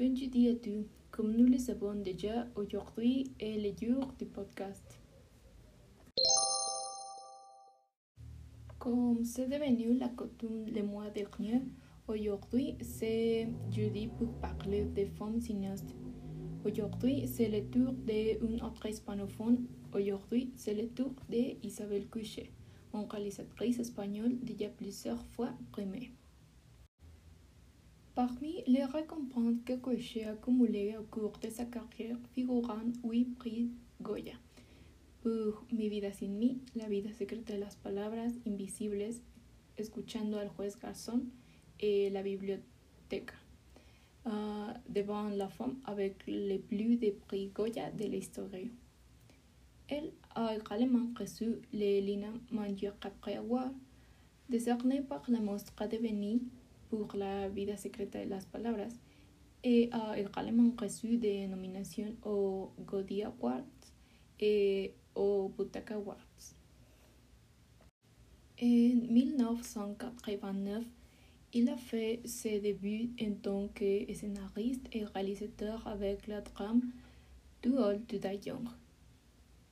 Bonjour à tous. Comme nous le savons déjà, aujourd'hui est le jour du podcast. Comme c'est devenu la coutume le mois dernier, aujourd'hui c'est jeudi pour parler des femmes cinéastes. Aujourd'hui c'est le tour d'une autre hispanophone. Aujourd'hui c'est le tour d'Isabelle Couchet, une réalisatrice espagnole déjà plusieurs fois primée. Parmi les récompenses que Couchet a accumulées au cours de sa carrière figurent huit prix Goya. Pour Mi vida sin mí, La vida secreta de las palabras invisibles, Escuchando al juez Garzón et La biblioteca. Uh, devant la femme avec le plus de prix Goya de l'histoire. Elle a également reçu le Lina Capri Award, décerné par la Mostra de Venise pour la vida secreta de las palabras et a également reçu des nominations aux Godia Awards et aux Butaka Awards. En 1989, il a fait ses débuts en tant que scénariste et réalisateur avec la drame Du Hall de Young,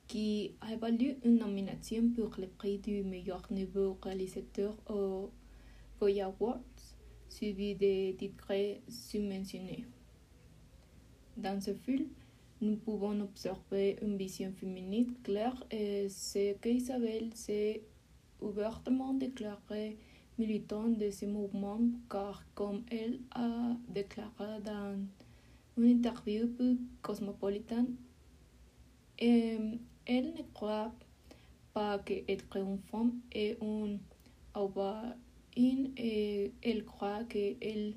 qui a valu une nomination pour le prix du meilleur nouveau réalisateur aux Goya Awards suivi des titres subventionnés. Dans ce film, nous pouvons observer une vision féminine claire et c'est qu'Isabelle s'est ouvertement déclarée militante de ce mouvement car comme elle a déclaré dans une interview pour Cosmopolitan, elle ne croit pas qu'être une femme est un et elle croit qu'elle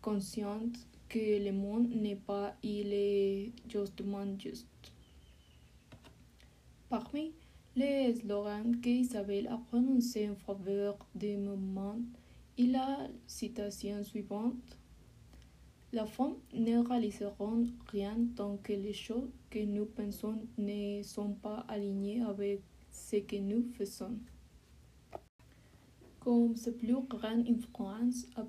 consciente que le monde n'est pas il est justement juste. Parmi les slogans qu'Isabelle a prononcés en faveur du mouvement, il a la citation suivante. La femme ne réaliseront rien tant que les choses que nous pensons ne sont pas alignées avec ce que nous faisons. Comme sa plus grande influence à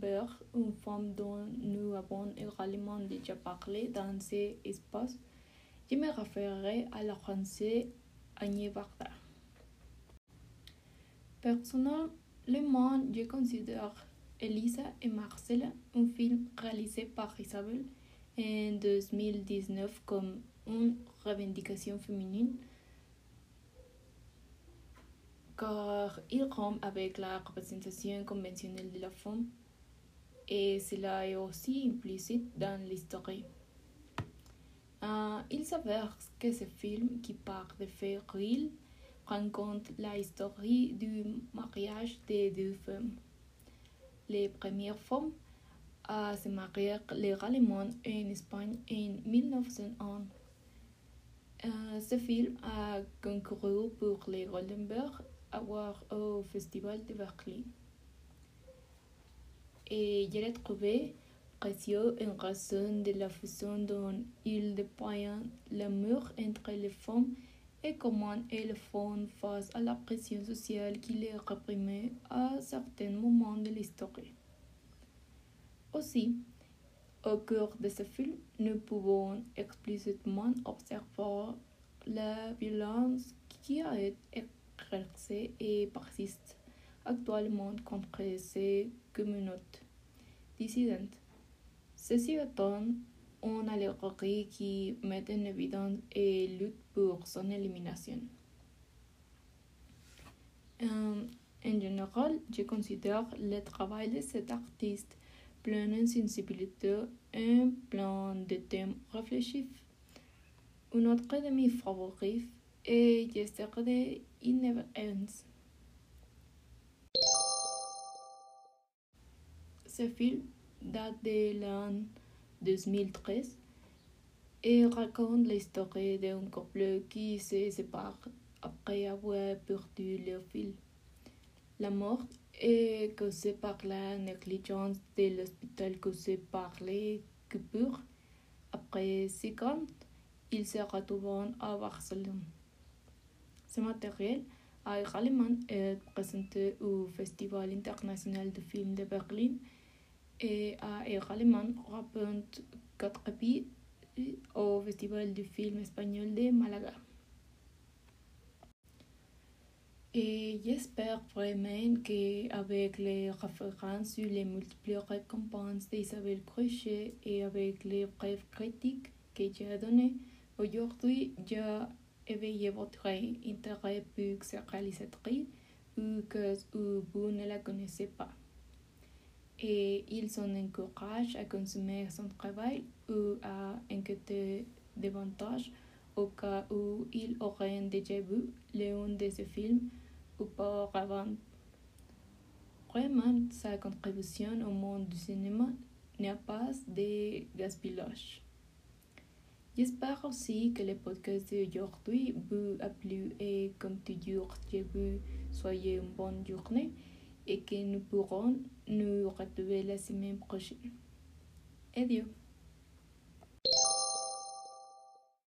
vers une femme dont nous avons également déjà parlé dans ces espaces, je me référerai à la française Agnès Varda. Personnellement, je considère Elisa et Marcella, un film réalisé par Isabelle en 2019 comme une revendication féminine car il rompt avec la représentation conventionnelle de la femme et cela est aussi implicite dans l'histoire. Euh, il s'avère que ce film, qui part de faits réels, raconte la histoire du mariage de deux femmes. Les premières femmes à se marier légalement en Espagne en 1901. Euh, ce film a concouru pour les Golden Au Festival de Berlin. Et je l'ai trouvé précieux en raison de la façon dont il déploie l'amour entre les femmes et comment elles font face à la pression sociale qui les réprimait à certains moments de l'histoire. Aussi, au cours de ce film, nous pouvons explicitement observer la violence qui a été et persiste actuellement contre ces communautés dissidentes. Ceci étant une allégorie qui met en évidence et lutte pour son élimination. Euh, en général, je considère le travail de cet artiste plein de sensibilité et plein de thèmes réfléchis. Un autre de mes favoris Yesterday It Never. Ce film date de l'an 2013 et raconte l'histoire d'un couple qui se sépare après avoir perdu leur fille. La mort est causée par la négligence de l'hôpital causée par les coupures. Après six ans, ils se retrouvent à Barcelone. Ce matériel a également été présenté au Festival international de film de Berlin et a également remporté quatre au Festival du film espagnol de Malaga. Et j'espère vraiment qu'avec les références sur les multiples récompenses d'Isabelle Crochet et avec les brèves critiques que j'ai données, aujourd'hui, éveillé votre intérêt pour cette réalisatrice ou que vous ne la connaissez pas. Et ils sont encouragés à consommer son travail ou à inquiéter davantage au cas où ils auraient déjà vu l'un de ces films auparavant. Vraiment, sa contribution au monde du cinéma n'est pas de gaspillage. J'espère aussi que le podcast d'aujourd'hui vous a plu et comme toujours, je vous souhaite une bonne journée et que nous pourrons nous retrouver la semaine prochaine. Adieu.